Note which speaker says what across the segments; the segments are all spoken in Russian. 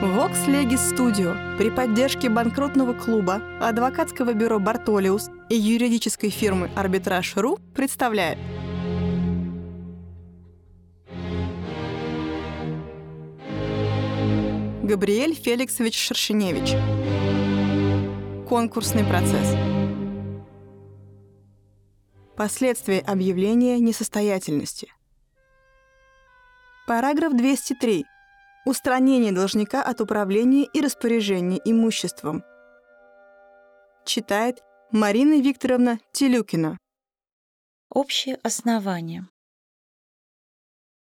Speaker 1: Vox Legis Studio при поддержке банкротного клуба, адвокатского бюро «Бартолиус» и юридической фирмы «Арбитраж.ру» представляет. Габриэль Феликсович Шершеневич. Конкурсный процесс. Последствия объявления несостоятельности. Параграф 203 Устранение должника от управления и распоряжения имуществом. Читает Марина Викторовна Телюкина.
Speaker 2: Общие основания.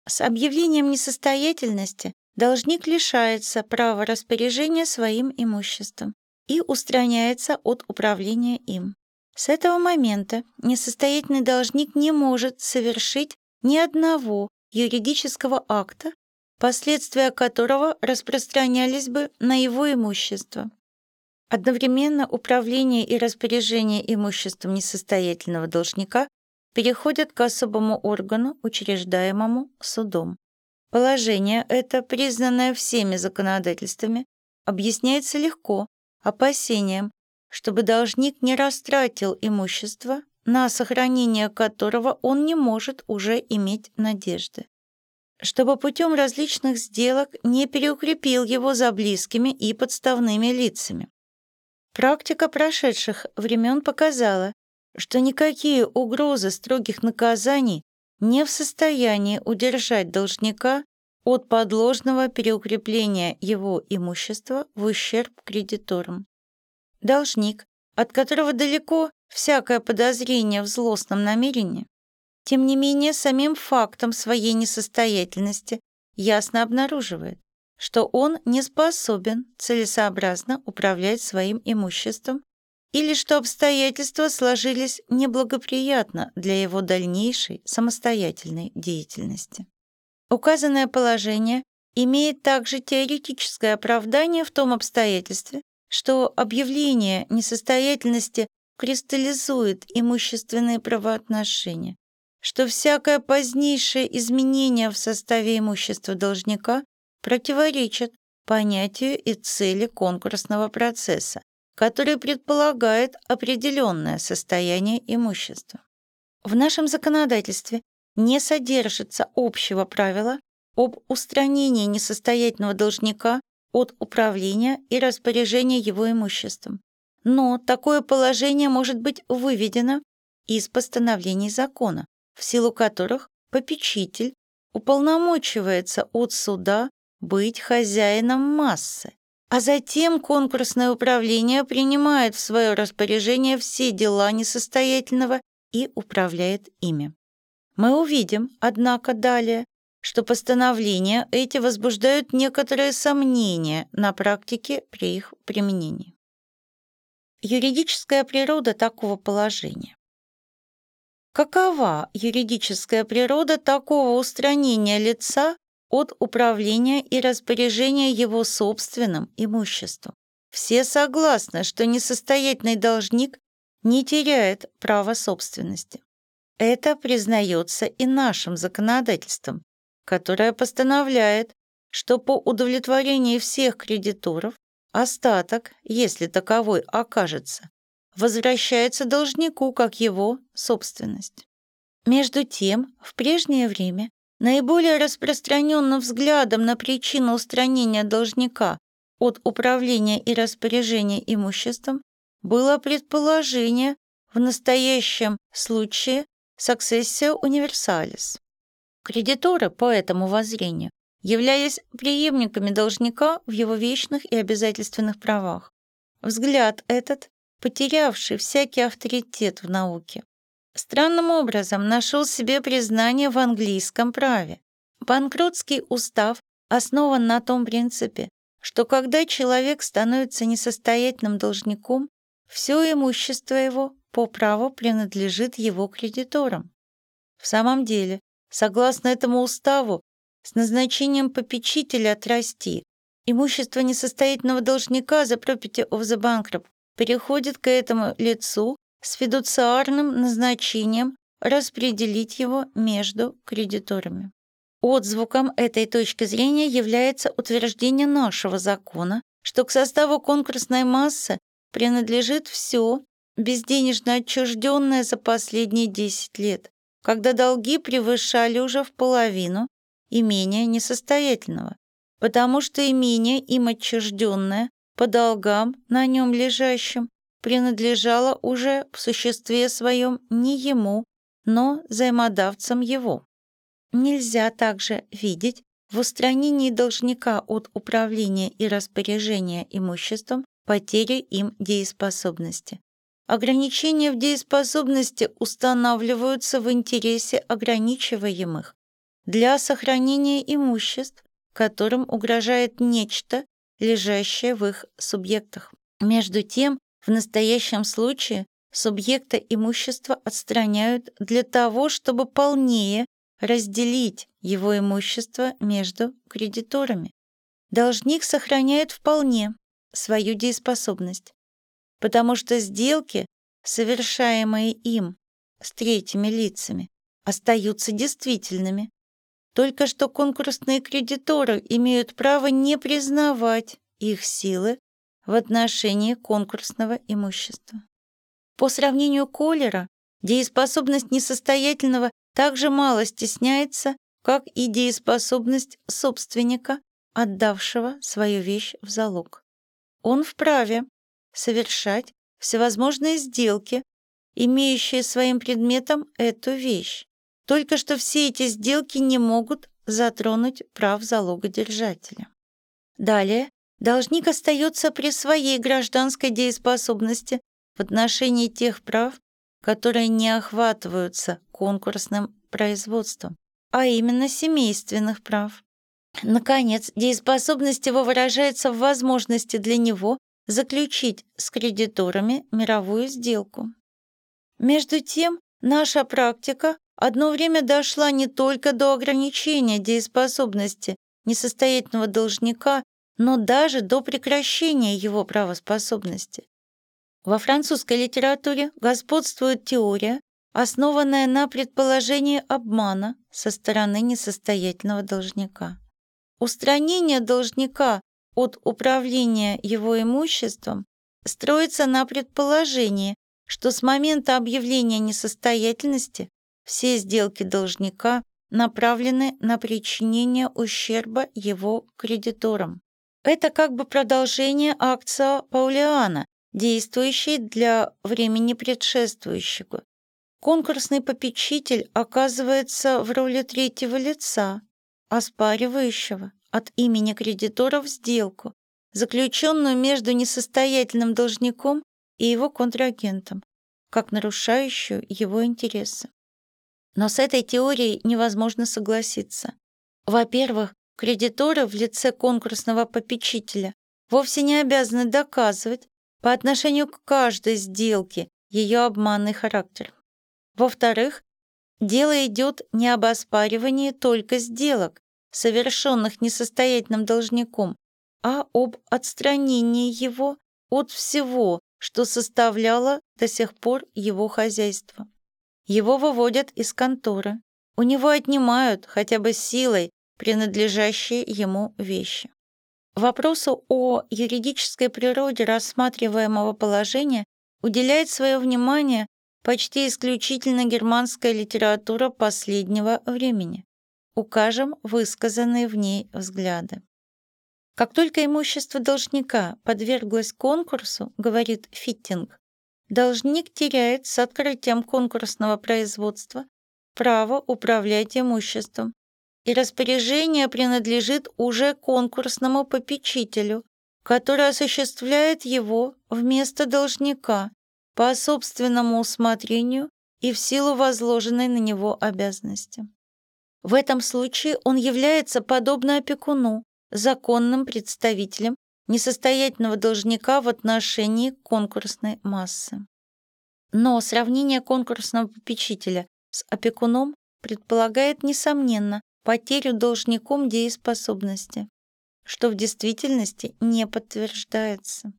Speaker 2: С объявлением несостоятельности должник лишается права распоряжения своим имуществом и устраняется от управления им. С этого момента несостоятельный должник не может совершить ни одного юридического акта, последствия которого распространялись бы на его имущество. Одновременно управление и распоряжение имуществом несостоятельного должника переходят к особому органу, учреждаемому судом. Положение это, признанное всеми законодательствами, объясняется легко опасением, чтобы должник не растратил имущество, на сохранение которого он не может уже иметь надежды чтобы путем различных сделок не переукрепил его за близкими и подставными лицами. Практика прошедших времен показала, что никакие угрозы строгих наказаний не в состоянии удержать должника от подложного переукрепления его имущества в ущерб кредиторам. Должник, от которого далеко всякое подозрение в злостном намерении, тем не менее, самим фактом своей несостоятельности ясно обнаруживает, что он не способен целесообразно управлять своим имуществом или что обстоятельства сложились неблагоприятно для его дальнейшей самостоятельной деятельности. Указанное положение имеет также теоретическое оправдание в том обстоятельстве, что объявление несостоятельности кристаллизует имущественные правоотношения, что всякое позднейшее изменение в составе имущества должника противоречит понятию и цели конкурсного процесса, который предполагает определенное состояние имущества. В нашем законодательстве не содержится общего правила об устранении несостоятельного должника от управления и распоряжения его имуществом. Но такое положение может быть выведено из постановлений закона, в силу которых попечитель уполномочивается от суда быть хозяином массы, а затем конкурсное управление принимает в свое распоряжение все дела несостоятельного и управляет ими. Мы увидим, однако, далее, что постановления эти возбуждают некоторые сомнения на практике при их применении. Юридическая природа такого положения. Какова юридическая природа такого устранения лица от управления и распоряжения его собственным имуществом? Все согласны, что несостоятельный должник не теряет права собственности. Это признается и нашим законодательством, которое постановляет, что по удовлетворении всех кредиторов остаток, если таковой окажется, возвращается должнику как его собственность. Между тем, в прежнее время наиболее распространенным взглядом на причину устранения должника от управления и распоряжения имуществом было предположение в настоящем случае successio universalis. Кредиторы по этому воззрению являлись преемниками должника в его вечных и обязательственных правах. Взгляд этот потерявший всякий авторитет в науке. Странным образом нашел себе признание в английском праве. Банкротский устав основан на том принципе, что когда человек становится несостоятельным должником, все имущество его по праву принадлежит его кредиторам. В самом деле, согласно этому уставу, с назначением попечителя отрасти, имущество несостоятельного должника за property of the bankrupt переходит к этому лицу с фидуциарным назначением распределить его между кредиторами. Отзвуком этой точки зрения является утверждение нашего закона, что к составу конкурсной массы принадлежит все, безденежно отчужденное за последние 10 лет, когда долги превышали уже в половину имения несостоятельного, потому что имение им отчужденное по долгам на нем лежащим принадлежало уже в существе своем не ему, но взаимодавцам его. Нельзя также видеть в устранении должника от управления и распоряжения имуществом потери им дееспособности. Ограничения в дееспособности устанавливаются в интересе ограничиваемых для сохранения имуществ, которым угрожает нечто, лежащее в их субъектах. Между тем, в настоящем случае субъекта имущества отстраняют для того, чтобы полнее разделить его имущество между кредиторами. Должник сохраняет вполне свою дееспособность, потому что сделки, совершаемые им с третьими лицами, остаются действительными. Только что конкурсные кредиторы имеют право не признавать их силы в отношении конкурсного имущества. По сравнению Колера, дееспособность несостоятельного также мало стесняется, как и дееспособность собственника, отдавшего свою вещь в залог. Он вправе совершать всевозможные сделки, имеющие своим предметом эту вещь. Только что все эти сделки не могут затронуть прав залогодержателя. Далее, должник остается при своей гражданской дееспособности в отношении тех прав, которые не охватываются конкурсным производством, а именно семейственных прав. Наконец, дееспособность его выражается в возможности для него заключить с кредиторами мировую сделку. Между тем, наша практика одно время дошла не только до ограничения дееспособности несостоятельного должника, но даже до прекращения его правоспособности. Во французской литературе господствует теория, основанная на предположении обмана со стороны несостоятельного должника. Устранение должника от управления его имуществом строится на предположении, что с момента объявления несостоятельности все сделки должника направлены на причинение ущерба его кредиторам. Это как бы продолжение акция Паулиана, действующей для времени предшествующего. Конкурсный попечитель оказывается в роли третьего лица, оспаривающего от имени кредиторов сделку, заключенную между несостоятельным должником и его контрагентом, как нарушающую его интересы. Но с этой теорией невозможно согласиться. Во-первых, кредиторы в лице конкурсного попечителя вовсе не обязаны доказывать по отношению к каждой сделке ее обманный характер. Во-вторых, дело идет не об оспаривании только сделок, совершенных несостоятельным должником, а об отстранении его от всего, что составляло до сих пор его хозяйство. Его выводят из конторы. У него отнимают хотя бы силой принадлежащие ему вещи. Вопросу о юридической природе рассматриваемого положения уделяет свое внимание почти исключительно германская литература последнего времени. Укажем высказанные в ней взгляды. Как только имущество должника подверглось конкурсу, говорит Фиттинг, должник теряет с открытием конкурсного производства право управлять имуществом, и распоряжение принадлежит уже конкурсному попечителю, который осуществляет его вместо должника по собственному усмотрению и в силу возложенной на него обязанности. В этом случае он является подобно опекуну, законным представителем несостоятельного должника в отношении конкурсной массы. Но сравнение конкурсного попечителя с опекуном предполагает, несомненно, потерю должником дееспособности, что в действительности не подтверждается.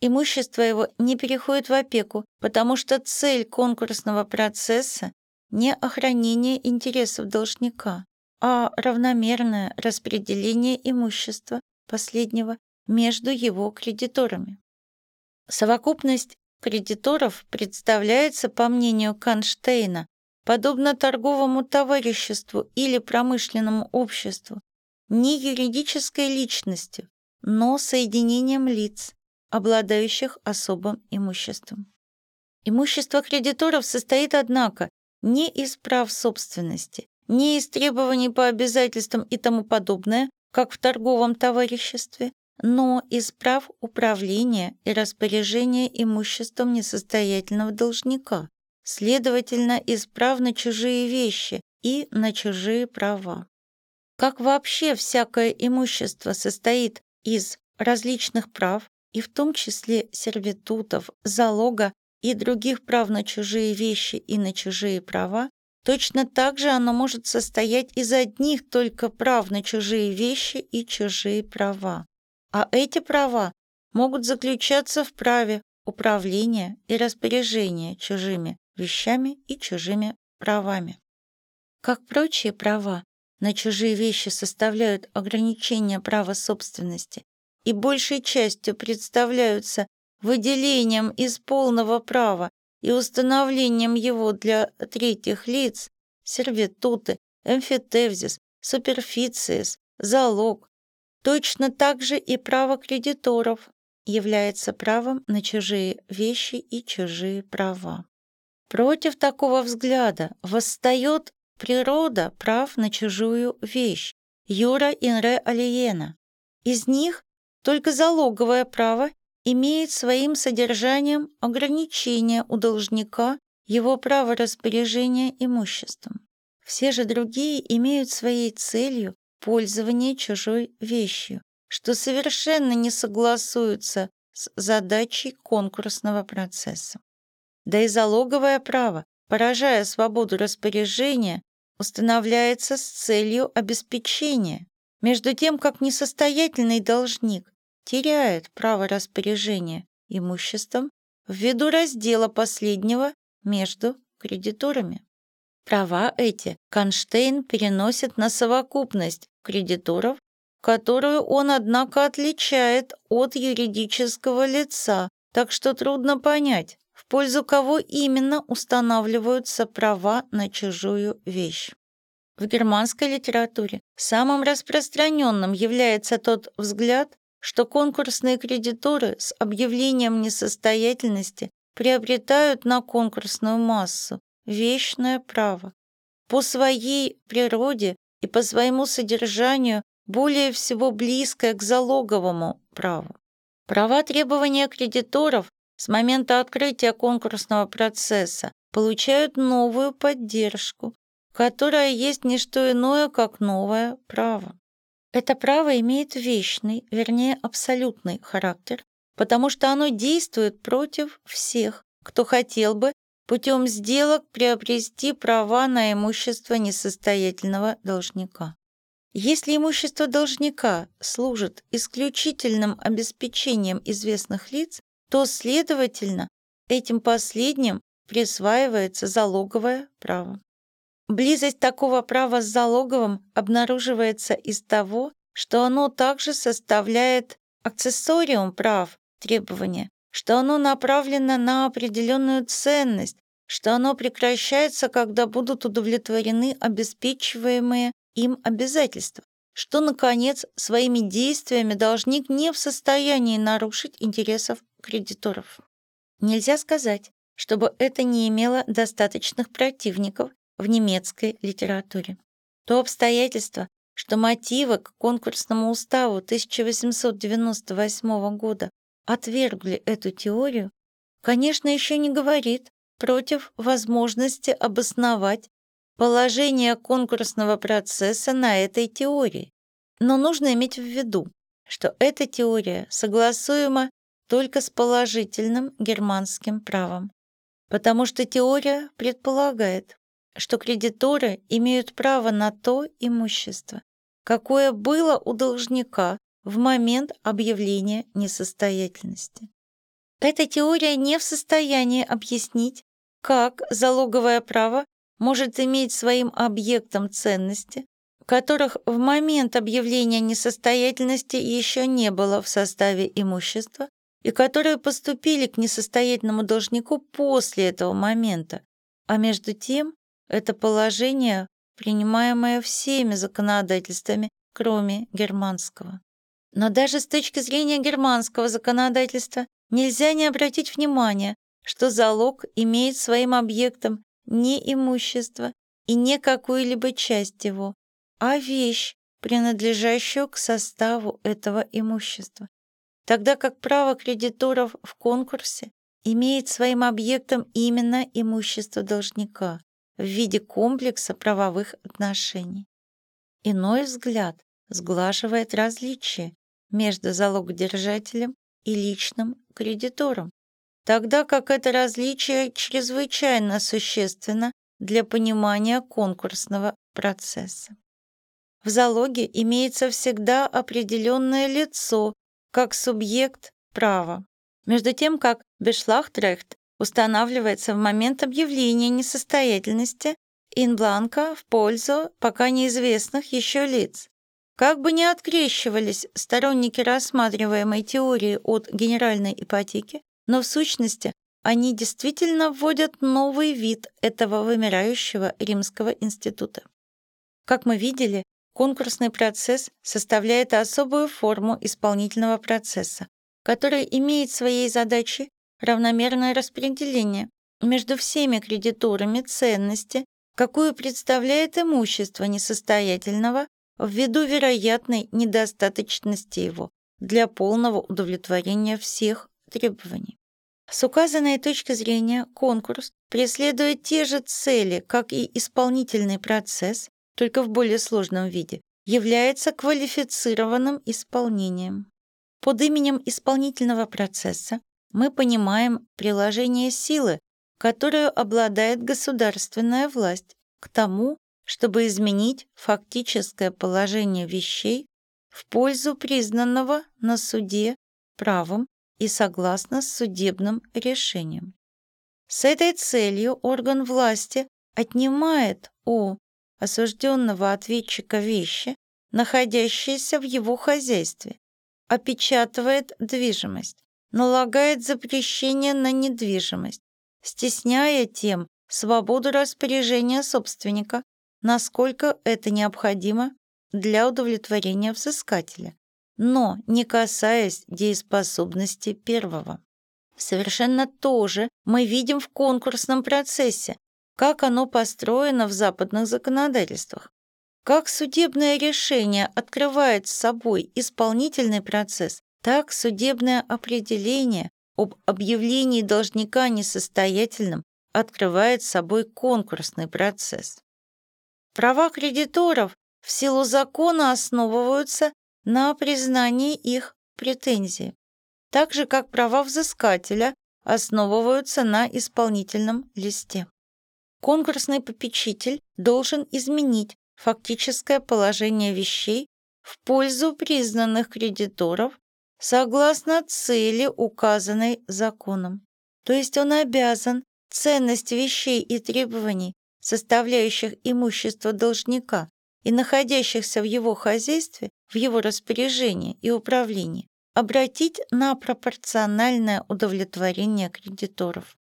Speaker 2: Имущество его не переходит в опеку, потому что цель конкурсного процесса не охранение интересов должника, а равномерное распределение имущества последнего между его кредиторами. Совокупность кредиторов представляется, по мнению Канштейна, подобно торговому товариществу или промышленному обществу, не юридической личностью, но соединением лиц, обладающих особым имуществом. Имущество кредиторов состоит, однако, не из прав собственности, не из требований по обязательствам и тому подобное, как в торговом товариществе, но из прав управления и распоряжения имуществом несостоятельного должника, следовательно, из прав на чужие вещи и на чужие права. Как вообще всякое имущество состоит из различных прав, и в том числе сервитутов, залога и других прав на чужие вещи и на чужие права, точно так же оно может состоять из одних только прав на чужие вещи и чужие права. А эти права могут заключаться в праве управления и распоряжения чужими вещами и чужими правами. Как прочие права на чужие вещи составляют ограничения права собственности и большей частью представляются выделением из полного права и установлением его для третьих лиц, сервитуты, эмфитевзис, суперфициес, залог, точно так же и право кредиторов является правом на чужие вещи и чужие права. Против такого взгляда восстает природа прав на чужую вещь, юра инре алиена. Из них только залоговое право имеет своим содержанием ограничение у должника его права распоряжения имуществом. Все же другие имеют своей целью пользование чужой вещью, что совершенно не согласуется с задачей конкурсного процесса. Да и залоговое право, поражая свободу распоряжения, устанавливается с целью обеспечения, между тем как несостоятельный должник теряет право распоряжения имуществом ввиду раздела последнего между кредиторами. Права эти Конштейн переносит на совокупность кредиторов, которую он, однако, отличает от юридического лица, так что трудно понять, в пользу кого именно устанавливаются права на чужую вещь. В германской литературе самым распространенным является тот взгляд, что конкурсные кредиторы с объявлением несостоятельности приобретают на конкурсную массу вечное право. По своей природе и по своему содержанию более всего близкое к залоговому праву. Права требования кредиторов с момента открытия конкурсного процесса получают новую поддержку, которая есть не что иное, как новое право. Это право имеет вечный, вернее абсолютный характер, потому что оно действует против всех, кто хотел бы путем сделок приобрести права на имущество несостоятельного должника. Если имущество должника служит исключительным обеспечением известных лиц, то, следовательно, этим последним присваивается залоговое право. Близость такого права с залоговым обнаруживается из того, что оно также составляет аксессориум прав требования, что оно направлено на определенную ценность, что оно прекращается, когда будут удовлетворены обеспечиваемые им обязательства, что, наконец, своими действиями должник не в состоянии нарушить интересов кредиторов. Нельзя сказать, чтобы это не имело достаточных противников в немецкой литературе. То обстоятельство, что мотивы к конкурсному уставу 1898 года отвергли эту теорию, конечно, еще не говорит против возможности обосновать положение конкурсного процесса на этой теории. Но нужно иметь в виду, что эта теория согласуема только с положительным германским правом, потому что теория предполагает, что кредиторы имеют право на то имущество, какое было у должника в момент объявления несостоятельности. Эта теория не в состоянии объяснить, как залоговое право может иметь своим объектом ценности которых в момент объявления несостоятельности еще не было в составе имущества и которые поступили к несостоятельному должнику после этого момента, а между тем это положение, принимаемое всеми законодательствами, кроме германского. Но даже с точки зрения германского законодательства нельзя не обратить внимания, что залог имеет своим объектом не имущество и не какую-либо часть его, а вещь, принадлежащую к составу этого имущества. Тогда как право кредиторов в конкурсе имеет своим объектом именно имущество должника в виде комплекса правовых отношений. Иной взгляд сглаживает различия между залогодержателем и личным кредитором, тогда как это различие чрезвычайно существенно для понимания конкурсного процесса. В залоге имеется всегда определенное лицо как субъект права, между тем как Бешлахтрехт устанавливается в момент объявления несостоятельности инбланка в пользу пока неизвестных еще лиц. Как бы ни открещивались сторонники рассматриваемой теории от генеральной ипотеки, но в сущности они действительно вводят новый вид этого вымирающего римского института. Как мы видели, конкурсный процесс составляет особую форму исполнительного процесса, который имеет своей задачей равномерное распределение между всеми кредиторами ценности, какую представляет имущество несостоятельного ввиду вероятной недостаточности его для полного удовлетворения всех требований. С указанной точки зрения конкурс преследует те же цели, как и исполнительный процесс, только в более сложном виде, является квалифицированным исполнением. Под именем исполнительного процесса мы понимаем приложение силы, которую обладает государственная власть к тому, чтобы изменить фактическое положение вещей в пользу признанного на суде правом и согласно с судебным решением. С этой целью орган власти отнимает у осужденного ответчика вещи, находящиеся в его хозяйстве, опечатывает движимость, налагает запрещение на недвижимость, стесняя тем свободу распоряжения собственника насколько это необходимо для удовлетворения взыскателя, но не касаясь дееспособности первого. Совершенно то же мы видим в конкурсном процессе, как оно построено в западных законодательствах. Как судебное решение открывает с собой исполнительный процесс, так судебное определение об объявлении должника несостоятельным открывает собой конкурсный процесс. Права кредиторов в силу закона основываются на признании их претензий, так же как права взыскателя основываются на исполнительном листе. Конкурсный попечитель должен изменить фактическое положение вещей в пользу признанных кредиторов согласно цели, указанной законом. То есть он обязан ценность вещей и требований составляющих имущество должника и находящихся в его хозяйстве, в его распоряжении и управлении, обратить на пропорциональное удовлетворение кредиторов.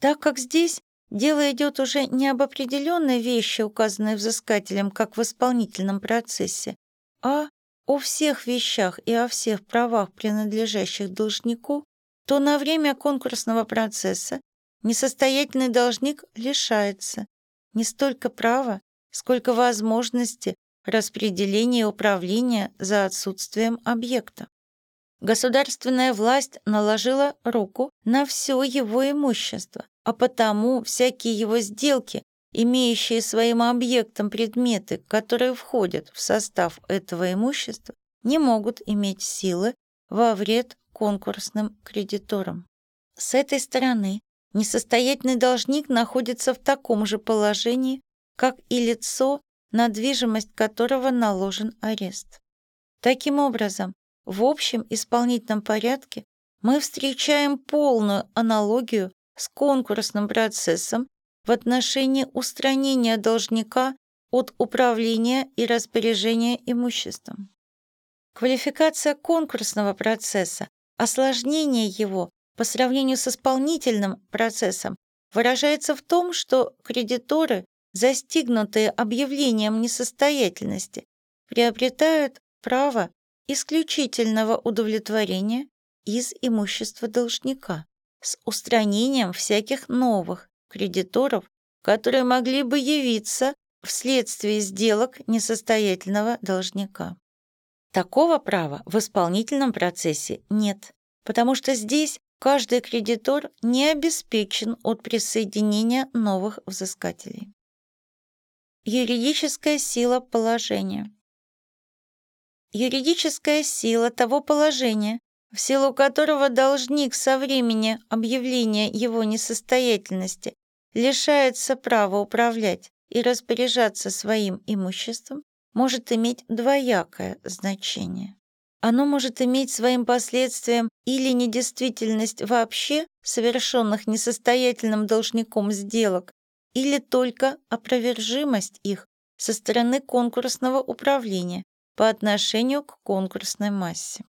Speaker 2: Так как здесь дело идет уже не об определенной вещи, указанной взыскателем как в исполнительном процессе, а о всех вещах и о всех правах, принадлежащих должнику, то на время конкурсного процесса несостоятельный должник лишается не столько права, сколько возможности распределения и управления за отсутствием объекта. Государственная власть наложила руку на все его имущество, а потому всякие его сделки, имеющие своим объектом предметы, которые входят в состав этого имущества, не могут иметь силы во вред конкурсным кредиторам. С этой стороны Несостоятельный должник находится в таком же положении, как и лицо, на движимость которого наложен арест. Таким образом, в общем исполнительном порядке мы встречаем полную аналогию с конкурсным процессом в отношении устранения должника от управления и распоряжения имуществом. Квалификация конкурсного процесса, осложнение его по сравнению с исполнительным процессом выражается в том, что кредиторы, застигнутые объявлением несостоятельности, приобретают право исключительного удовлетворения из имущества должника с устранением всяких новых кредиторов, которые могли бы явиться вследствие сделок несостоятельного должника. Такого права в исполнительном процессе нет, потому что здесь каждый кредитор не обеспечен от присоединения новых взыскателей. Юридическая сила положения. Юридическая сила того положения, в силу которого должник со времени объявления его несостоятельности лишается права управлять и распоряжаться своим имуществом, может иметь двоякое значение. Оно может иметь своим последствием или недействительность вообще совершенных несостоятельным должником сделок, или только опровержимость их со стороны конкурсного управления по отношению к конкурсной массе.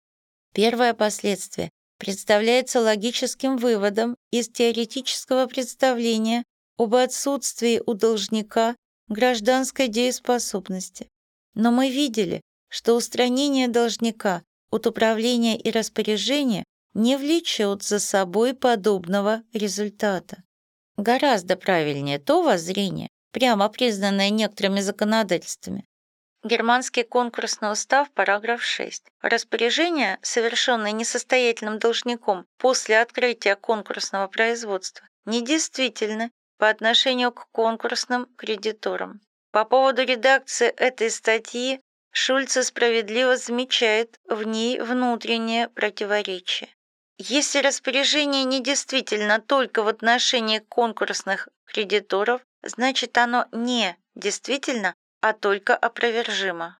Speaker 2: Первое последствие представляется логическим выводом из теоретического представления об отсутствии у должника гражданской дееспособности. Но мы видели, что устранение должника от управления и распоряжения не влечет за собой подобного результата. Гораздо правильнее то воззрение, прямо признанное некоторыми законодательствами. Германский конкурсный устав, параграф 6. Распоряжение, совершенное несостоятельным должником после открытия конкурсного производства, недействительно по отношению к конкурсным кредиторам. По поводу редакции этой статьи Шульце справедливо замечает в ней внутреннее противоречие. Если распоряжение недействительно только в отношении конкурсных кредиторов, значит оно не действительно, а только опровержимо.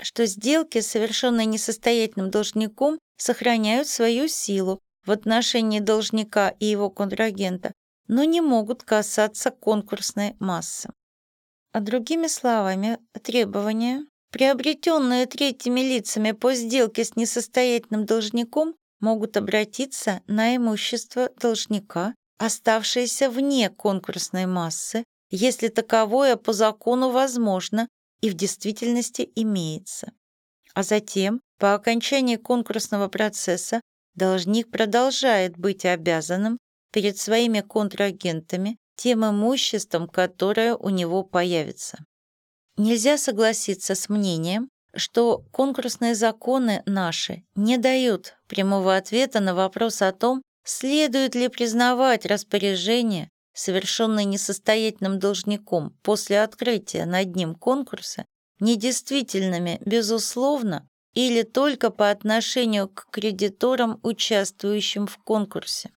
Speaker 2: Что сделки, совершенные несостоятельным должником, сохраняют свою силу в отношении должника и его контрагента, но не могут касаться конкурсной массы. А другими словами, требования, приобретенные третьими лицами по сделке с несостоятельным должником, могут обратиться на имущество должника, оставшееся вне конкурсной массы, если таковое по закону возможно и в действительности имеется. А затем, по окончании конкурсного процесса, должник продолжает быть обязанным перед своими контрагентами тем имуществом, которое у него появится. Нельзя согласиться с мнением, что конкурсные законы наши не дают прямого ответа на вопрос о том, следует ли признавать распоряжение, совершенное несостоятельным должником после открытия над ним конкурса, недействительными, безусловно, или только по отношению к кредиторам, участвующим в конкурсе.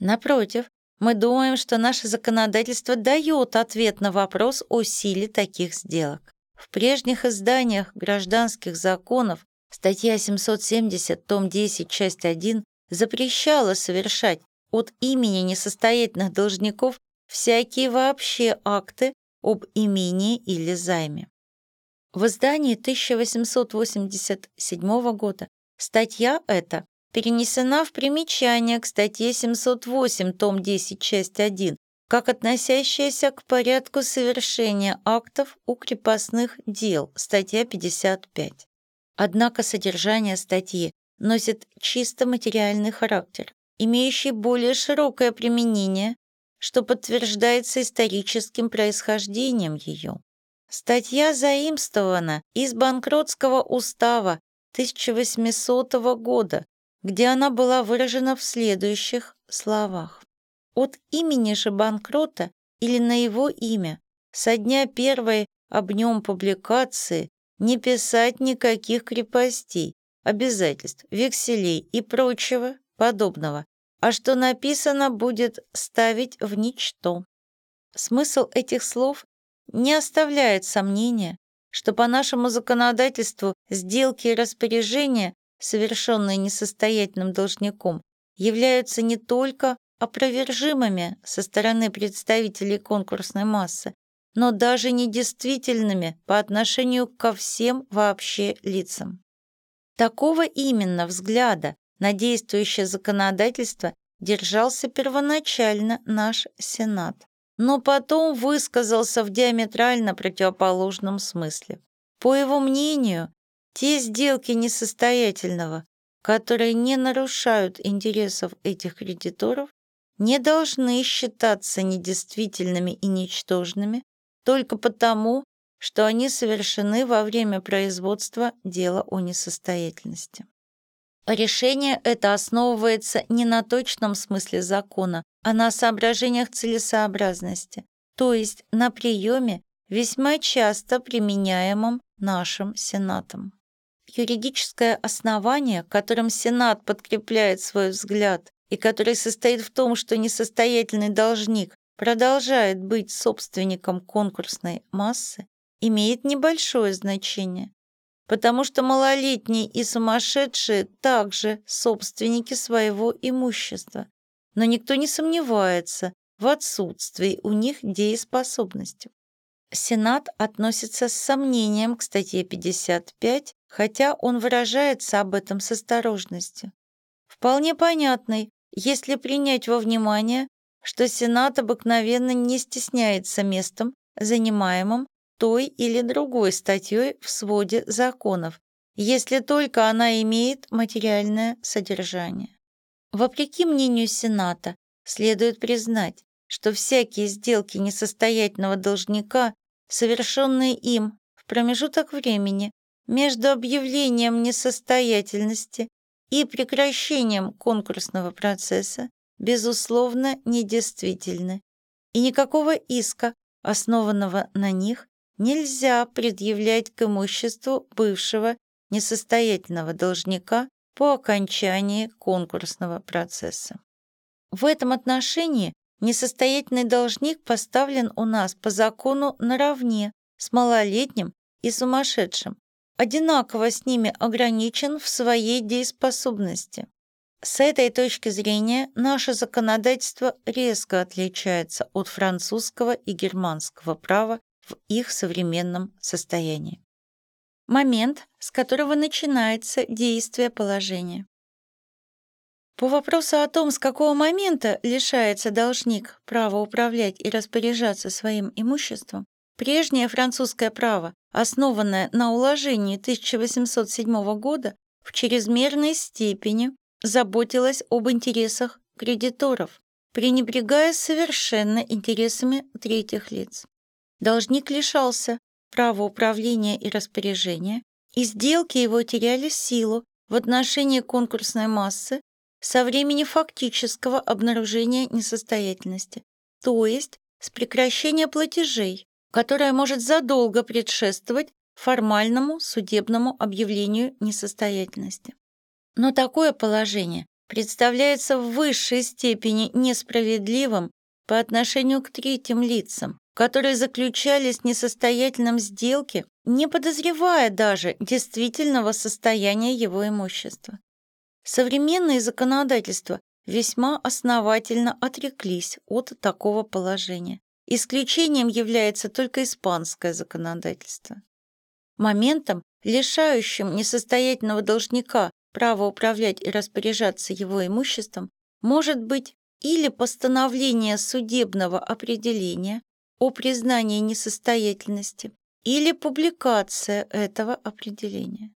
Speaker 2: Напротив, мы думаем, что наше законодательство дает ответ на вопрос о силе таких сделок. В прежних изданиях гражданских законов статья 770, том 10, часть 1 запрещала совершать от имени несостоятельных должников всякие вообще акты об имении или займе. В издании 1887 года статья эта перенесена в примечание к статье 708, том 10, часть 1, как относящаяся к порядку совершения актов у крепостных дел, статья 55. Однако содержание статьи носит чисто материальный характер, имеющий более широкое применение, что подтверждается историческим происхождением ее. Статья заимствована из Банкротского устава 1800 года, где она была выражена в следующих словах. От имени же банкрота или на его имя со дня первой об нем публикации не писать никаких крепостей, обязательств, векселей и прочего подобного, а что написано будет ставить в ничто. Смысл этих слов не оставляет сомнения, что по нашему законодательству сделки и распоряжения совершенные несостоятельным должником, являются не только опровержимыми со стороны представителей конкурсной массы, но даже недействительными по отношению ко всем вообще лицам. Такого именно взгляда на действующее законодательство держался первоначально наш Сенат, но потом высказался в диаметрально противоположном смысле. По его мнению, те сделки несостоятельного, которые не нарушают интересов этих кредиторов, не должны считаться недействительными и ничтожными только потому, что они совершены во время производства дела о несостоятельности. Решение это основывается не на точном смысле закона, а на соображениях целесообразности, то есть на приеме, весьма часто применяемом нашим Сенатом. Юридическое основание, которым Сенат подкрепляет свой взгляд и который состоит в том, что несостоятельный должник продолжает быть собственником конкурсной массы, имеет небольшое значение, потому что малолетние и сумасшедшие также собственники своего имущества, но никто не сомневается в отсутствии у них дееспособности. Сенат относится с сомнением к статье 55, хотя он выражается об этом с осторожностью. Вполне понятной, если принять во внимание, что Сенат обыкновенно не стесняется местом, занимаемым той или другой статьей в своде законов, если только она имеет материальное содержание. Вопреки мнению Сената, следует признать, что всякие сделки несостоятельного должника совершенные им в промежуток времени между объявлением несостоятельности и прекращением конкурсного процесса, безусловно, недействительны, и никакого иска, основанного на них, нельзя предъявлять к имуществу бывшего несостоятельного должника по окончании конкурсного процесса. В этом отношении Несостоятельный должник поставлен у нас по закону наравне с малолетним и сумасшедшим, одинаково с ними ограничен в своей дееспособности. С этой точки зрения наше законодательство резко отличается от французского и германского права в их современном состоянии. Момент, с которого начинается действие положения. По вопросу о том, с какого момента лишается должник права управлять и распоряжаться своим имуществом, прежнее французское право, основанное на уложении 1807 года, в чрезмерной степени заботилось об интересах кредиторов, пренебрегая совершенно интересами третьих лиц. Должник лишался права управления и распоряжения, и сделки его теряли силу в отношении конкурсной массы со времени фактического обнаружения несостоятельности, то есть с прекращения платежей, которое может задолго предшествовать формальному судебному объявлению несостоятельности. Но такое положение представляется в высшей степени несправедливым по отношению к третьим лицам, которые заключались в несостоятельном сделке, не подозревая даже действительного состояния его имущества. Современные законодательства весьма основательно отреклись от такого положения. Исключением является только испанское законодательство. Моментом, лишающим несостоятельного должника права управлять и распоряжаться его имуществом, может быть или постановление судебного определения о признании несостоятельности, или публикация этого определения.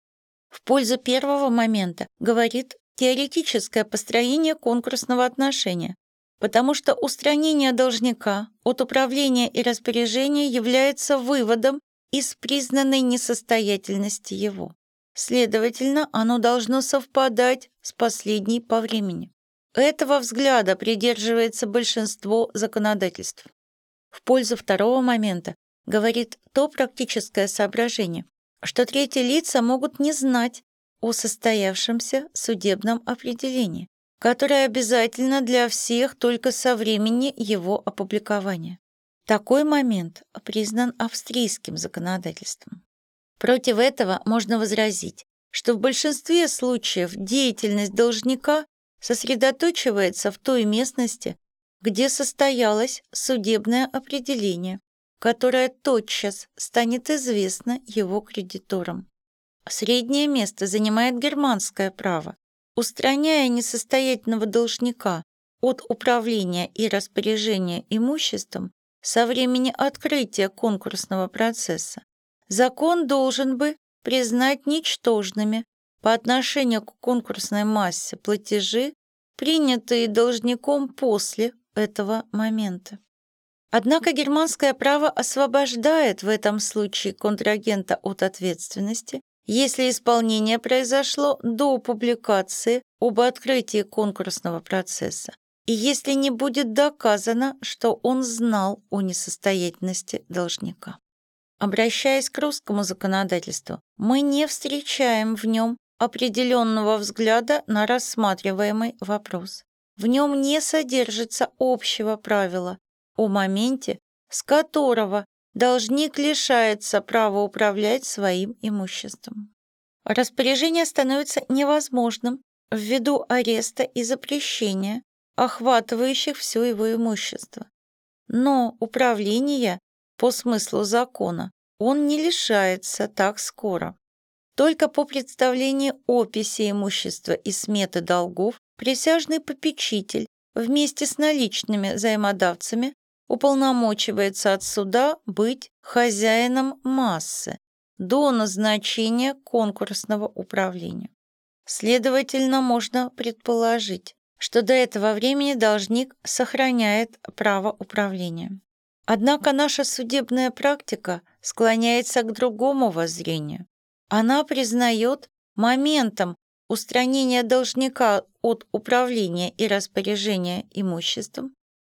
Speaker 2: В пользу первого момента говорит теоретическое построение конкурсного отношения, потому что устранение должника от управления и распоряжения является выводом из признанной несостоятельности его. Следовательно, оно должно совпадать с последней по времени. Этого взгляда придерживается большинство законодательств. В пользу второго момента говорит то практическое соображение, что третьи лица могут не знать о состоявшемся судебном определении, которое обязательно для всех только со времени его опубликования. Такой момент признан австрийским законодательством. Против этого можно возразить, что в большинстве случаев деятельность должника сосредоточивается в той местности, где состоялось судебное определение, которое тотчас станет известно его кредиторам. Среднее место занимает германское право, устраняя несостоятельного должника от управления и распоряжения имуществом со времени открытия конкурсного процесса. Закон должен бы признать ничтожными по отношению к конкурсной массе платежи, принятые должником после этого момента. Однако германское право освобождает в этом случае контрагента от ответственности, если исполнение произошло до публикации об открытии конкурсного процесса, и если не будет доказано, что он знал о несостоятельности должника. Обращаясь к русскому законодательству, мы не встречаем в нем определенного взгляда на рассматриваемый вопрос. В нем не содержится общего правила о моменте, с которого должник лишается права управлять своим имуществом. Распоряжение становится невозможным ввиду ареста и запрещения, охватывающих все его имущество. Но управление по смыслу закона он не лишается так скоро. Только по представлению описи имущества и сметы долгов присяжный попечитель вместе с наличными взаимодавцами уполномочивается от суда быть хозяином массы до назначения конкурсного управления. Следовательно, можно предположить, что до этого времени должник сохраняет право управления. Однако наша судебная практика склоняется к другому воззрению. Она признает моментом устранения должника от управления и распоряжения имуществом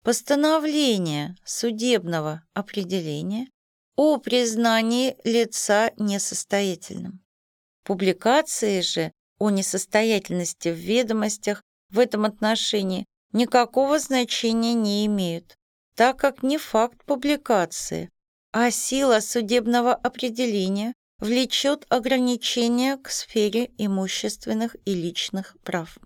Speaker 2: постановление судебного определения о признании лица несостоятельным. Публикации же о несостоятельности в ведомостях в этом отношении никакого значения не имеют, так как не факт публикации, а сила судебного определения влечет ограничения к сфере имущественных и личных прав.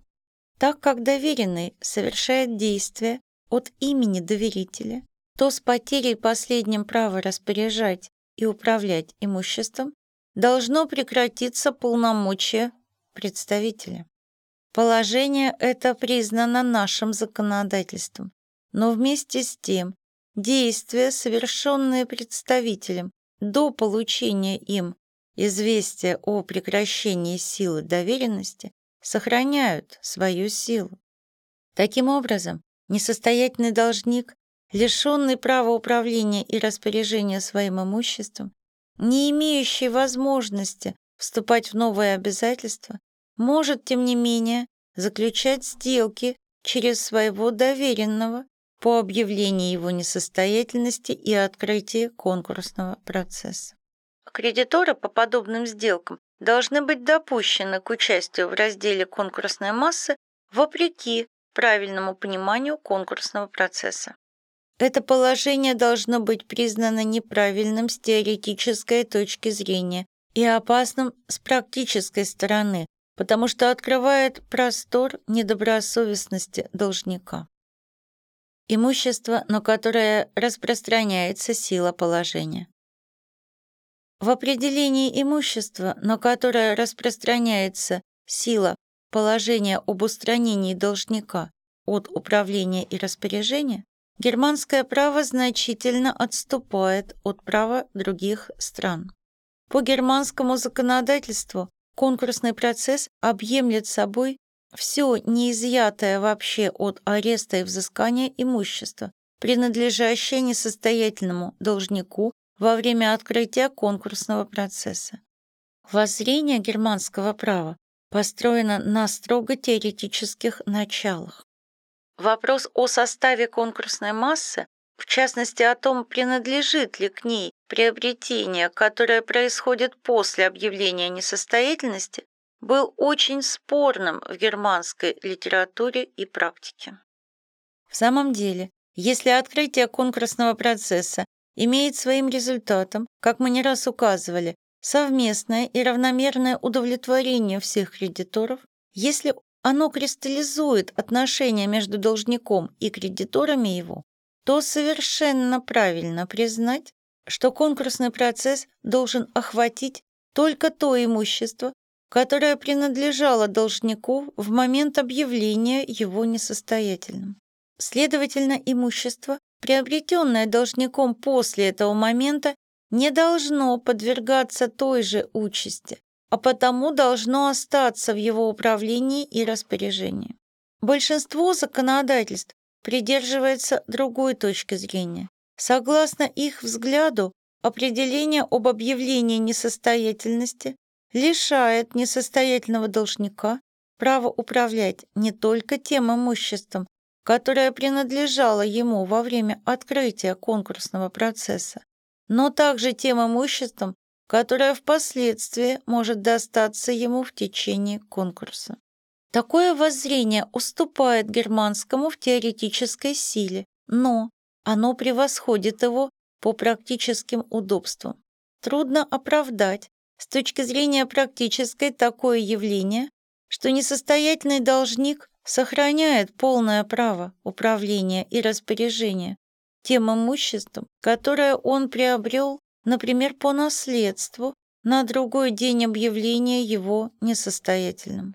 Speaker 2: Так как доверенный совершает действия от имени доверителя, то с потерей последним права распоряжать и управлять имуществом должно прекратиться полномочия представителя. Положение это признано нашим законодательством, но вместе с тем действия, совершенные представителем до получения им известия о прекращении силы доверенности, сохраняют свою силу. Таким образом, несостоятельный должник, лишенный права управления и распоряжения своим имуществом, не имеющий возможности вступать в новые обязательства, может, тем не менее, заключать сделки через своего доверенного по объявлению его несостоятельности и открытии конкурсного процесса. Кредиторы по подобным сделкам должны быть допущены к участию в разделе конкурсной массы вопреки правильному пониманию конкурсного процесса. Это положение должно быть признано неправильным с теоретической точки зрения и опасным с практической стороны, потому что открывает простор недобросовестности должника. Имущество, на которое распространяется сила положения. В определении имущества, на которое распространяется сила положения об устранении должника от управления и распоряжения, германское право значительно отступает от права других стран. По германскому законодательству конкурсный процесс объемлет собой все неизъятое вообще от ареста и взыскания имущества, принадлежащее несостоятельному должнику во время открытия конкурсного процесса. Воззрение германского права построено на строго теоретических началах. Вопрос о составе конкурсной массы в частности о том, принадлежит ли к ней приобретение, которое происходит после объявления несостоятельности, был очень спорным в германской литературе и практике. В самом деле, если открытие конкурсного процесса имеет своим результатом, как мы не раз указывали, совместное и равномерное удовлетворение всех кредиторов, если оно кристаллизует отношения между должником и кредиторами его, то совершенно правильно признать, что конкурсный процесс должен охватить только то имущество, которое принадлежало должнику в момент объявления его несостоятельным. Следовательно, имущество, приобретенное должником после этого момента, не должно подвергаться той же участи, а потому должно остаться в его управлении и распоряжении. Большинство законодательств придерживается другой точки зрения. Согласно их взгляду, определение об объявлении несостоятельности лишает несостоятельного должника права управлять не только тем имуществом, которое принадлежало ему во время открытия конкурсного процесса, но также тем имуществом, которое впоследствии может достаться ему в течение конкурса. Такое воззрение уступает германскому в теоретической силе, но оно превосходит его по практическим удобствам. Трудно оправдать с точки зрения практической такое явление, что несостоятельный должник сохраняет полное право управления и распоряжения тем имуществом, которое он приобрел, например, по наследству, на другой день объявления его несостоятельным.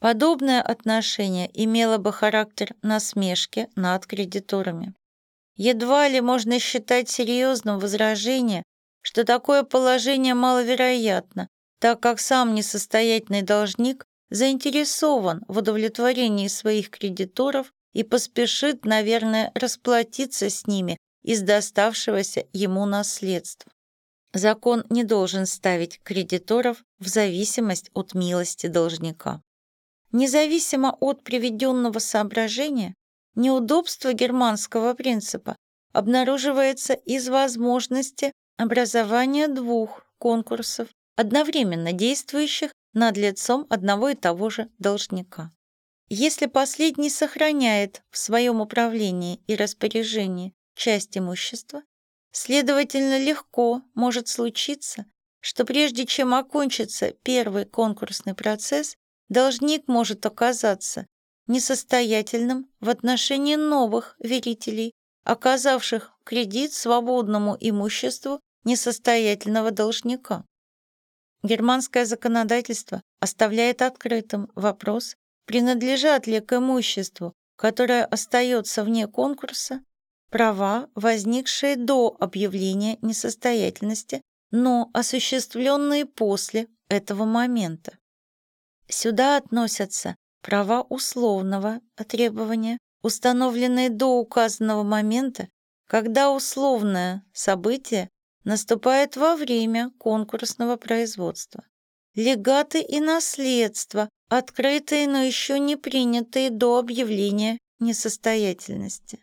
Speaker 2: Подобное отношение имело бы характер насмешки над кредиторами. Едва ли можно считать серьезным возражение, что такое положение маловероятно, так как сам несостоятельный должник заинтересован в удовлетворении своих кредиторов и поспешит, наверное, расплатиться с ними из доставшегося ему наследства. Закон не должен ставить кредиторов в зависимость от милости должника. Независимо от приведенного соображения, неудобство германского принципа обнаруживается из возможности образования двух конкурсов, одновременно действующих над лицом одного и того же должника. Если последний сохраняет в своем управлении и распоряжении часть имущества, следовательно, легко может случиться, что прежде чем окончится первый конкурсный процесс, должник может оказаться несостоятельным в отношении новых верителей, оказавших кредит свободному имуществу несостоятельного должника. Германское законодательство оставляет открытым вопрос принадлежат ли к имуществу, которое остается вне конкурса, права, возникшие до объявления несостоятельности, но осуществленные после этого момента. Сюда относятся права условного требования, установленные до указанного момента, когда условное событие наступает во время конкурсного производства. Легаты и наследство, открытые, но еще не принятые до объявления несостоятельности.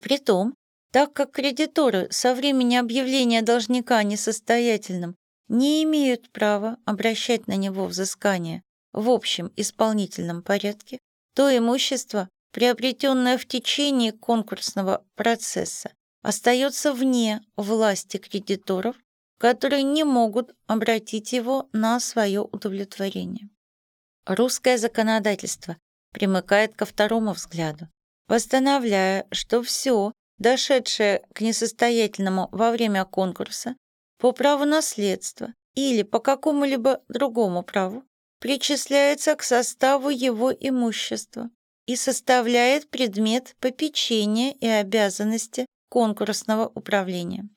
Speaker 2: Притом, так как кредиторы со времени объявления должника несостоятельным не имеют права обращать на него взыскание в общем исполнительном порядке, то имущество, приобретенное в течение конкурсного процесса, остается вне власти кредиторов, которые не могут обратить его на свое удовлетворение. Русское законодательство примыкает ко второму взгляду, постановляя, что все, дошедшее к несостоятельному во время конкурса, по праву наследства или по какому-либо другому праву, причисляется к составу его имущества и составляет предмет попечения и обязанности конкурсного управления.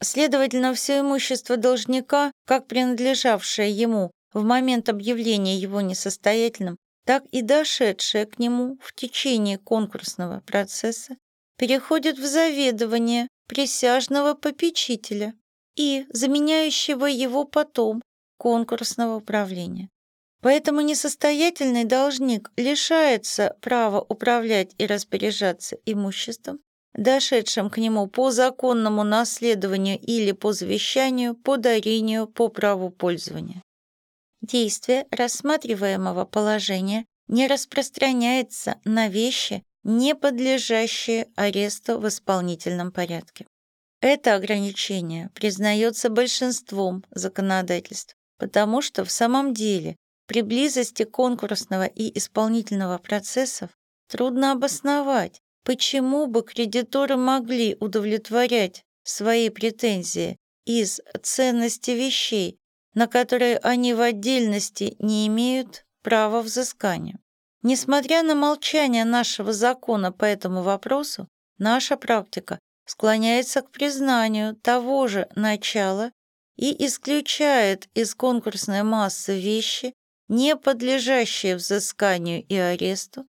Speaker 2: Следовательно, все имущество должника, как принадлежавшее ему в момент объявления его несостоятельным, так и дошедшее к нему в течение конкурсного процесса, переходит в заведование присяжного попечителя и заменяющего его потом конкурсного управления. Поэтому несостоятельный должник лишается права управлять и распоряжаться имуществом, дошедшим к нему по законному наследованию или по завещанию, по дарению, по праву пользования. Действие рассматриваемого положения не распространяется на вещи, не подлежащие аресту в исполнительном порядке. Это ограничение признается большинством законодательств, потому что в самом деле при близости конкурсного и исполнительного процессов трудно обосновать, почему бы кредиторы могли удовлетворять свои претензии из ценности вещей, на которые они в отдельности не имеют права взыскания. Несмотря на молчание нашего закона по этому вопросу, наша практика склоняется к признанию того же начала и исключает из конкурсной массы вещи, не подлежащие взысканию и аресту,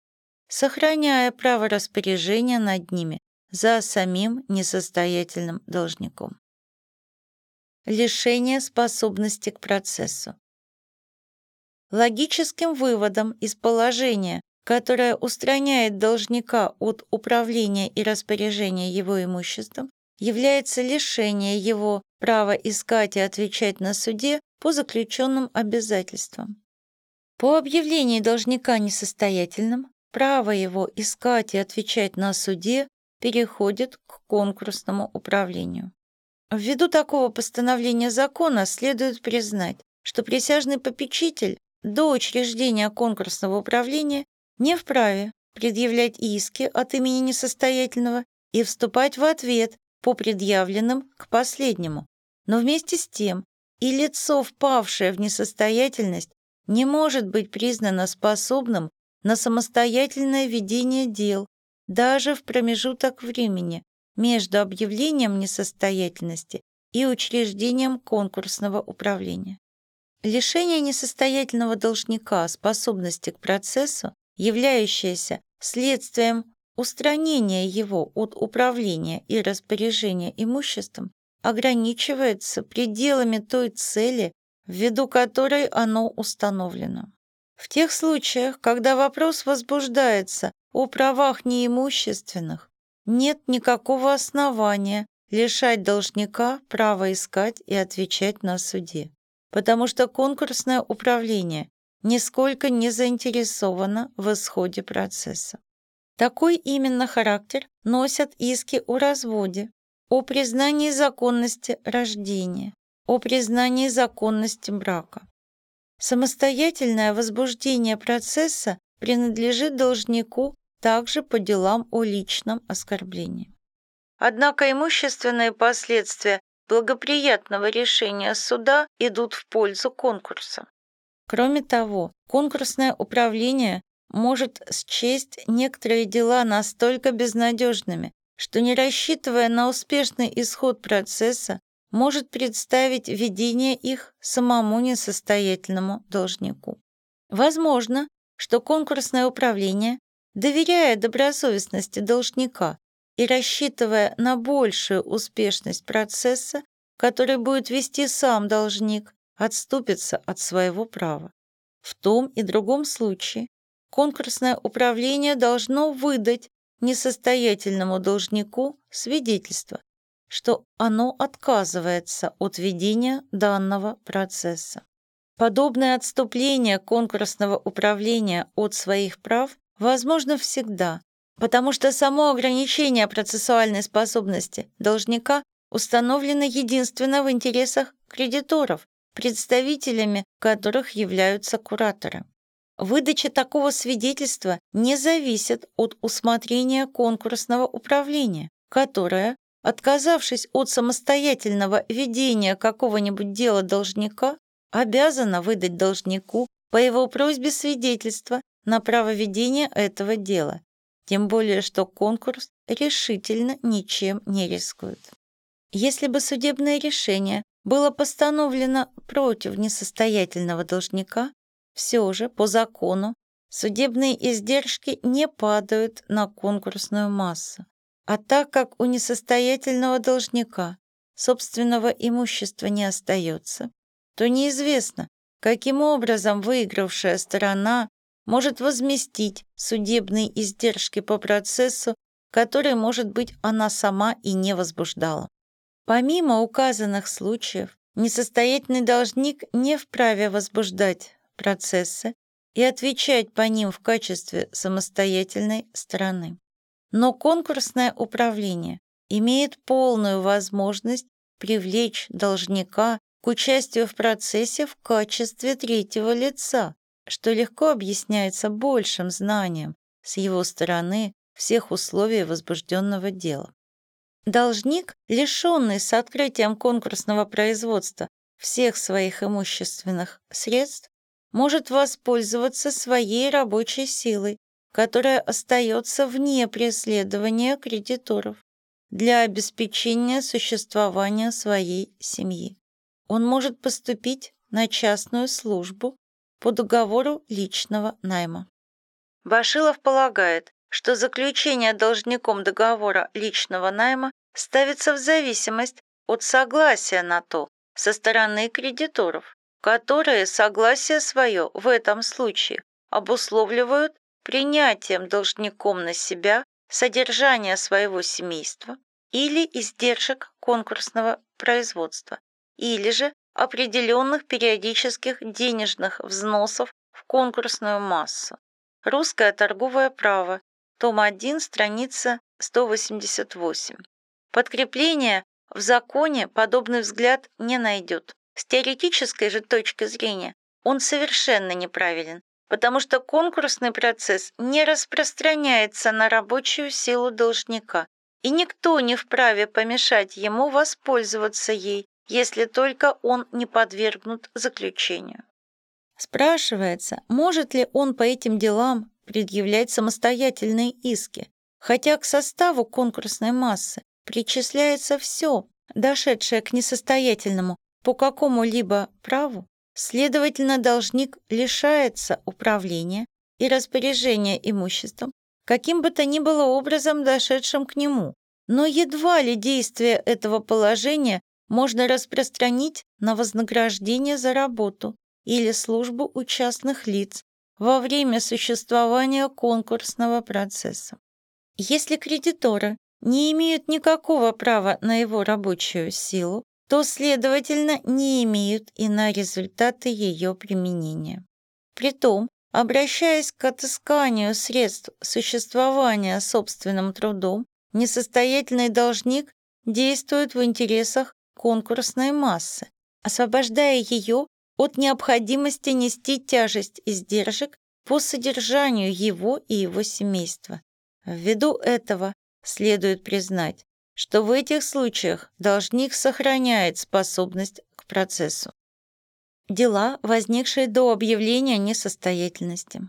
Speaker 2: сохраняя право распоряжения над ними за самим несостоятельным должником. Лишение способности к процессу. Логическим выводом из положения, которое устраняет должника от управления и распоряжения его имуществом, является лишение его права искать и отвечать на суде по заключенным обязательствам. По объявлении должника несостоятельным, право его искать и отвечать на суде переходит к конкурсному управлению. Ввиду такого постановления закона следует признать, что присяжный попечитель до учреждения конкурсного управления не вправе предъявлять иски от имени несостоятельного и вступать в ответ по предъявленным к последнему. Но вместе с тем и лицо, впавшее в несостоятельность, не может быть признано способным на самостоятельное ведение дел даже в промежуток времени между объявлением несостоятельности и учреждением конкурсного управления. Лишение несостоятельного должника способности к процессу, являющееся следствием устранения его от управления и распоряжения имуществом, ограничивается пределами той цели, ввиду которой оно установлено. В тех случаях, когда вопрос возбуждается о правах неимущественных, нет никакого основания лишать должника права искать и отвечать на суде потому что конкурсное управление нисколько не заинтересовано в исходе процесса. Такой именно характер носят иски о разводе, о признании законности рождения, о признании законности брака. Самостоятельное возбуждение процесса принадлежит должнику также по делам о личном оскорблении. Однако имущественные последствия благоприятного решения суда идут в пользу конкурса. Кроме того, конкурсное управление может счесть некоторые дела настолько безнадежными, что не рассчитывая на успешный исход процесса, может представить ведение их самому несостоятельному должнику. Возможно, что конкурсное управление, доверяя добросовестности должника, и рассчитывая на большую успешность процесса, который будет вести сам должник, отступится от своего права. В том и другом случае конкурсное управление должно выдать несостоятельному должнику свидетельство, что оно отказывается от ведения данного процесса. Подобное отступление конкурсного управления от своих прав возможно всегда, потому что само ограничение процессуальной способности должника установлено единственно в интересах кредиторов, представителями которых являются кураторы. Выдача такого свидетельства не зависит от усмотрения конкурсного управления, которое, отказавшись от самостоятельного ведения какого-нибудь дела должника, обязано выдать должнику по его просьбе свидетельство на право ведения этого дела, тем более, что конкурс решительно ничем не рискует. Если бы судебное решение было постановлено против несостоятельного должника, все же по закону судебные издержки не падают на конкурсную массу. А так как у несостоятельного должника собственного имущества не остается, то неизвестно, каким образом выигравшая сторона может возместить судебные издержки по процессу, который, может быть, она сама и не возбуждала. Помимо указанных случаев, несостоятельный должник не вправе возбуждать процессы и отвечать по ним в качестве самостоятельной стороны. Но конкурсное управление имеет полную возможность привлечь должника к участию в процессе в качестве третьего лица, что легко объясняется большим знанием с его стороны всех условий возбужденного дела. Должник, лишенный с открытием конкурсного производства всех своих имущественных средств, может воспользоваться своей рабочей силой, которая остается вне преследования кредиторов для обеспечения существования своей семьи. Он может поступить на частную службу по договору личного найма. Башилов полагает, что заключение должником договора личного найма ставится в зависимость от согласия на то со стороны кредиторов, которые согласие свое в этом случае обусловливают принятием должником на себя содержания своего семейства или издержек конкурсного производства, или же определенных периодических денежных взносов в конкурсную массу. Русское торговое право, том 1, страница 188. Подкрепление в законе подобный взгляд не найдет. С теоретической же точки зрения он совершенно неправилен, потому что конкурсный процесс не распространяется на рабочую силу должника, и никто не вправе помешать ему воспользоваться ей, если только он не подвергнут заключению. Спрашивается, может ли он по этим делам предъявлять самостоятельные иски, хотя к составу конкурсной массы причисляется все, дошедшее к несостоятельному по какому-либо праву, следовательно, должник лишается управления и распоряжения имуществом, каким бы то ни было образом дошедшим к нему. Но едва ли действие этого положения можно распространить на вознаграждение за работу или службу у частных лиц во время существования конкурсного процесса. Если кредиторы не имеют никакого права на его рабочую силу, то, следовательно, не имеют и на результаты ее применения. Притом, обращаясь к отысканию средств существования собственным трудом, несостоятельный должник действует в интересах конкурсной массы, освобождая ее от необходимости нести тяжесть издержек по содержанию его и его семейства. Ввиду этого следует признать, что в этих случаях должник сохраняет способность к процессу. Дела, возникшие до объявления несостоятельности.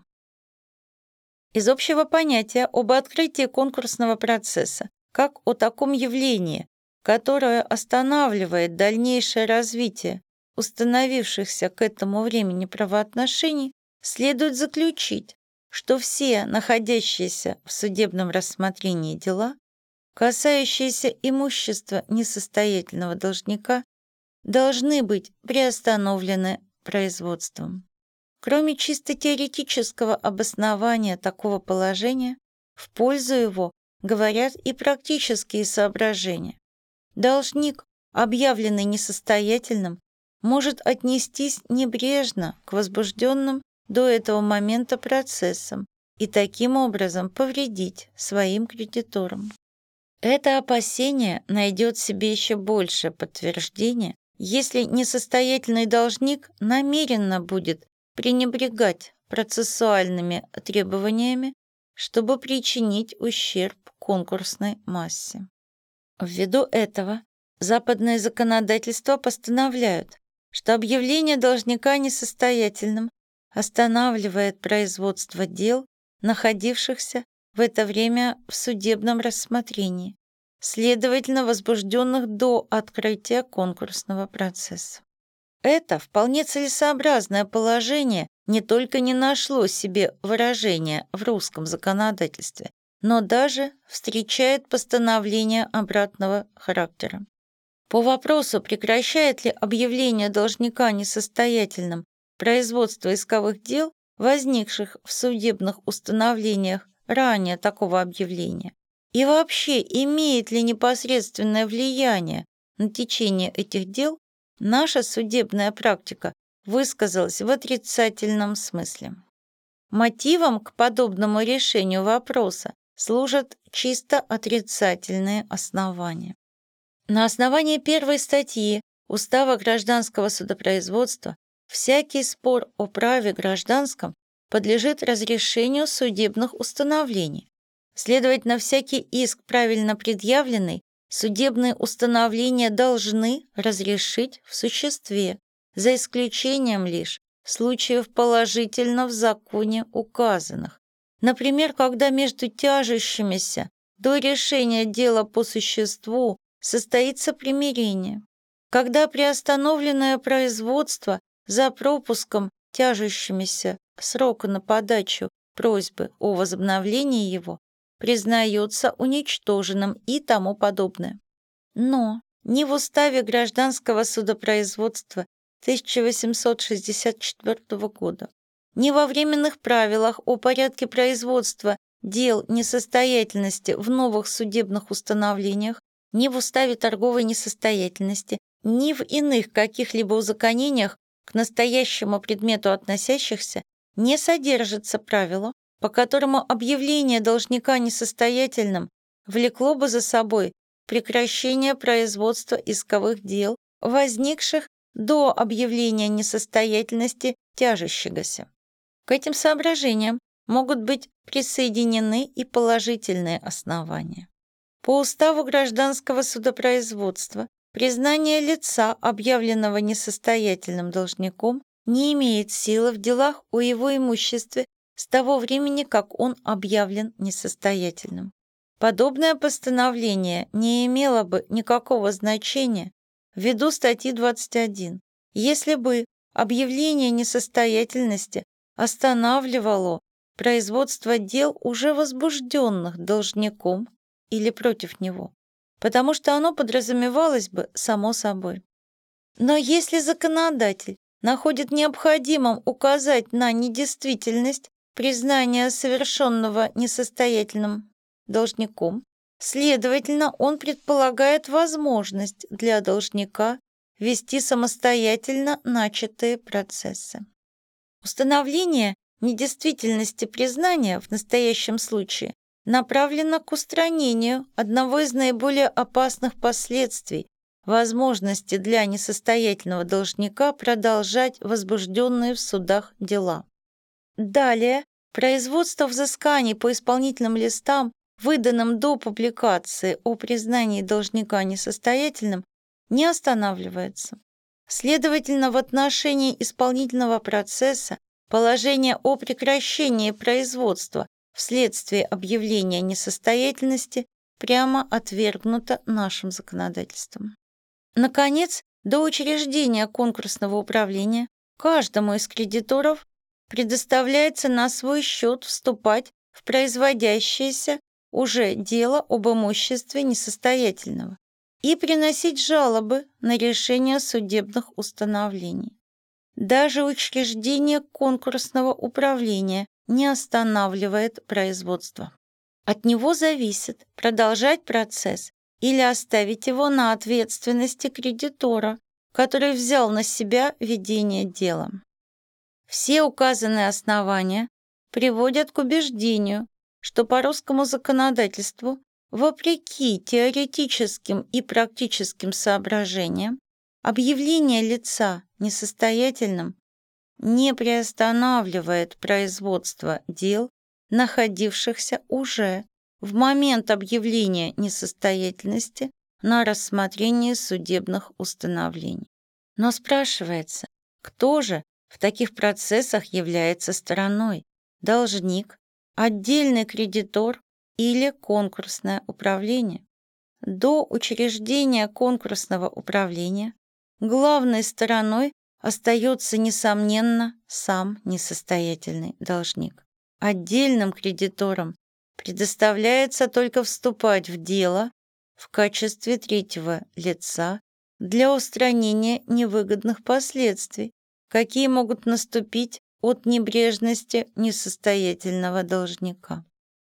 Speaker 2: Из общего понятия об открытии конкурсного процесса, как о таком явлении, которое останавливает дальнейшее развитие установившихся к этому времени правоотношений, следует заключить, что все находящиеся в судебном рассмотрении дела, касающиеся имущества несостоятельного должника, должны быть приостановлены производством. Кроме чисто теоретического обоснования такого положения, в пользу его говорят и практические соображения. Должник, объявленный несостоятельным, может отнестись небрежно к возбужденным до этого момента процессам и таким образом повредить своим кредиторам. Это опасение найдет себе еще больше подтверждения, если несостоятельный должник намеренно будет пренебрегать процессуальными требованиями, чтобы причинить ущерб конкурсной массе. Ввиду этого западное законодательство постановляют, что объявление должника несостоятельным останавливает производство дел, находившихся в это время в судебном рассмотрении, следовательно, возбужденных до открытия конкурсного процесса. Это вполне целесообразное положение не только не нашло себе выражения в русском законодательстве, но даже встречает постановление обратного характера. По вопросу, прекращает ли объявление должника несостоятельным производство исковых дел, возникших в судебных установлениях ранее такого объявления, и вообще имеет ли непосредственное влияние на течение этих дел, наша судебная практика высказалась в отрицательном смысле. Мотивом к подобному решению вопроса служат чисто отрицательные основания. На основании первой статьи Устава гражданского судопроизводства всякий спор о праве гражданском подлежит разрешению судебных установлений. Следовательно, всякий иск, правильно предъявленный, судебные установления должны разрешить в существе, за исключением лишь случаев положительно в законе указанных. Например, когда между тяжущимися до решения дела по существу состоится примирение, когда приостановленное производство за пропуском тяжущимися срока на подачу просьбы о возобновлении его признается уничтоженным и тому подобное. Но ни в уставе гражданского судопроизводства 1864 года, ни во временных правилах о порядке производства дел несостоятельности в новых судебных установлениях, ни в уставе торговой несостоятельности, ни в иных каких-либо узаконениях к настоящему предмету относящихся не содержится правило, по которому объявление должника несостоятельным влекло бы за собой прекращение производства исковых дел, возникших до объявления несостоятельности тяжущегося. К этим соображениям могут быть присоединены и положительные основания. По уставу гражданского судопроизводства признание лица, объявленного несостоятельным должником, не имеет силы в делах о его имуществе с того времени, как он объявлен несостоятельным. Подобное постановление не имело бы никакого значения ввиду статьи 21, если бы объявление несостоятельности останавливало производство дел, уже возбужденных должником или против него, потому что оно подразумевалось бы само собой. Но если законодатель находит необходимым указать на недействительность признания совершенного несостоятельным должником, следовательно, он предполагает возможность для должника вести самостоятельно начатые процессы. Установление недействительности признания в настоящем случае направлено к устранению одного из наиболее опасных последствий возможности для несостоятельного должника продолжать возбужденные в судах дела. Далее, производство взысканий по исполнительным листам, выданным до публикации о признании должника несостоятельным, не останавливается. Следовательно, в отношении исполнительного процесса положение о прекращении производства вследствие объявления несостоятельности прямо отвергнуто нашим законодательством. Наконец, до учреждения конкурсного управления каждому из кредиторов предоставляется на свой счет вступать в производящееся уже дело об имуществе несостоятельного и приносить жалобы на решение судебных установлений. Даже учреждение конкурсного управления не останавливает производство. От него зависит продолжать процесс или оставить его на ответственности кредитора, который взял на себя ведение дела. Все указанные основания приводят к убеждению, что по русскому законодательству, вопреки теоретическим и практическим соображениям, объявление лица несостоятельным не приостанавливает производство дел, находившихся уже в момент объявления несостоятельности на рассмотрение судебных установлений. Но спрашивается, кто же в таких процессах является стороной? Должник, отдельный кредитор или конкурсное управление? До учреждения конкурсного управления главной стороной остается, несомненно, сам несостоятельный должник. Отдельным кредиторам предоставляется только вступать в дело в качестве третьего лица для устранения невыгодных последствий, какие могут наступить от небрежности несостоятельного должника.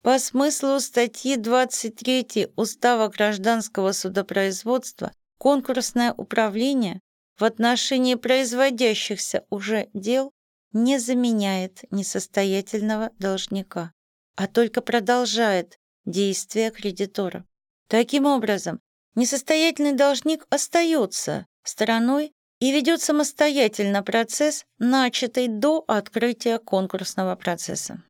Speaker 2: По смыслу статьи 23 Устава гражданского судопроизводства конкурсное управление в отношении производящихся уже дел не заменяет несостоятельного должника, а только продолжает действия кредитора. Таким образом, несостоятельный должник остается стороной и ведет самостоятельно процесс, начатый до открытия конкурсного процесса.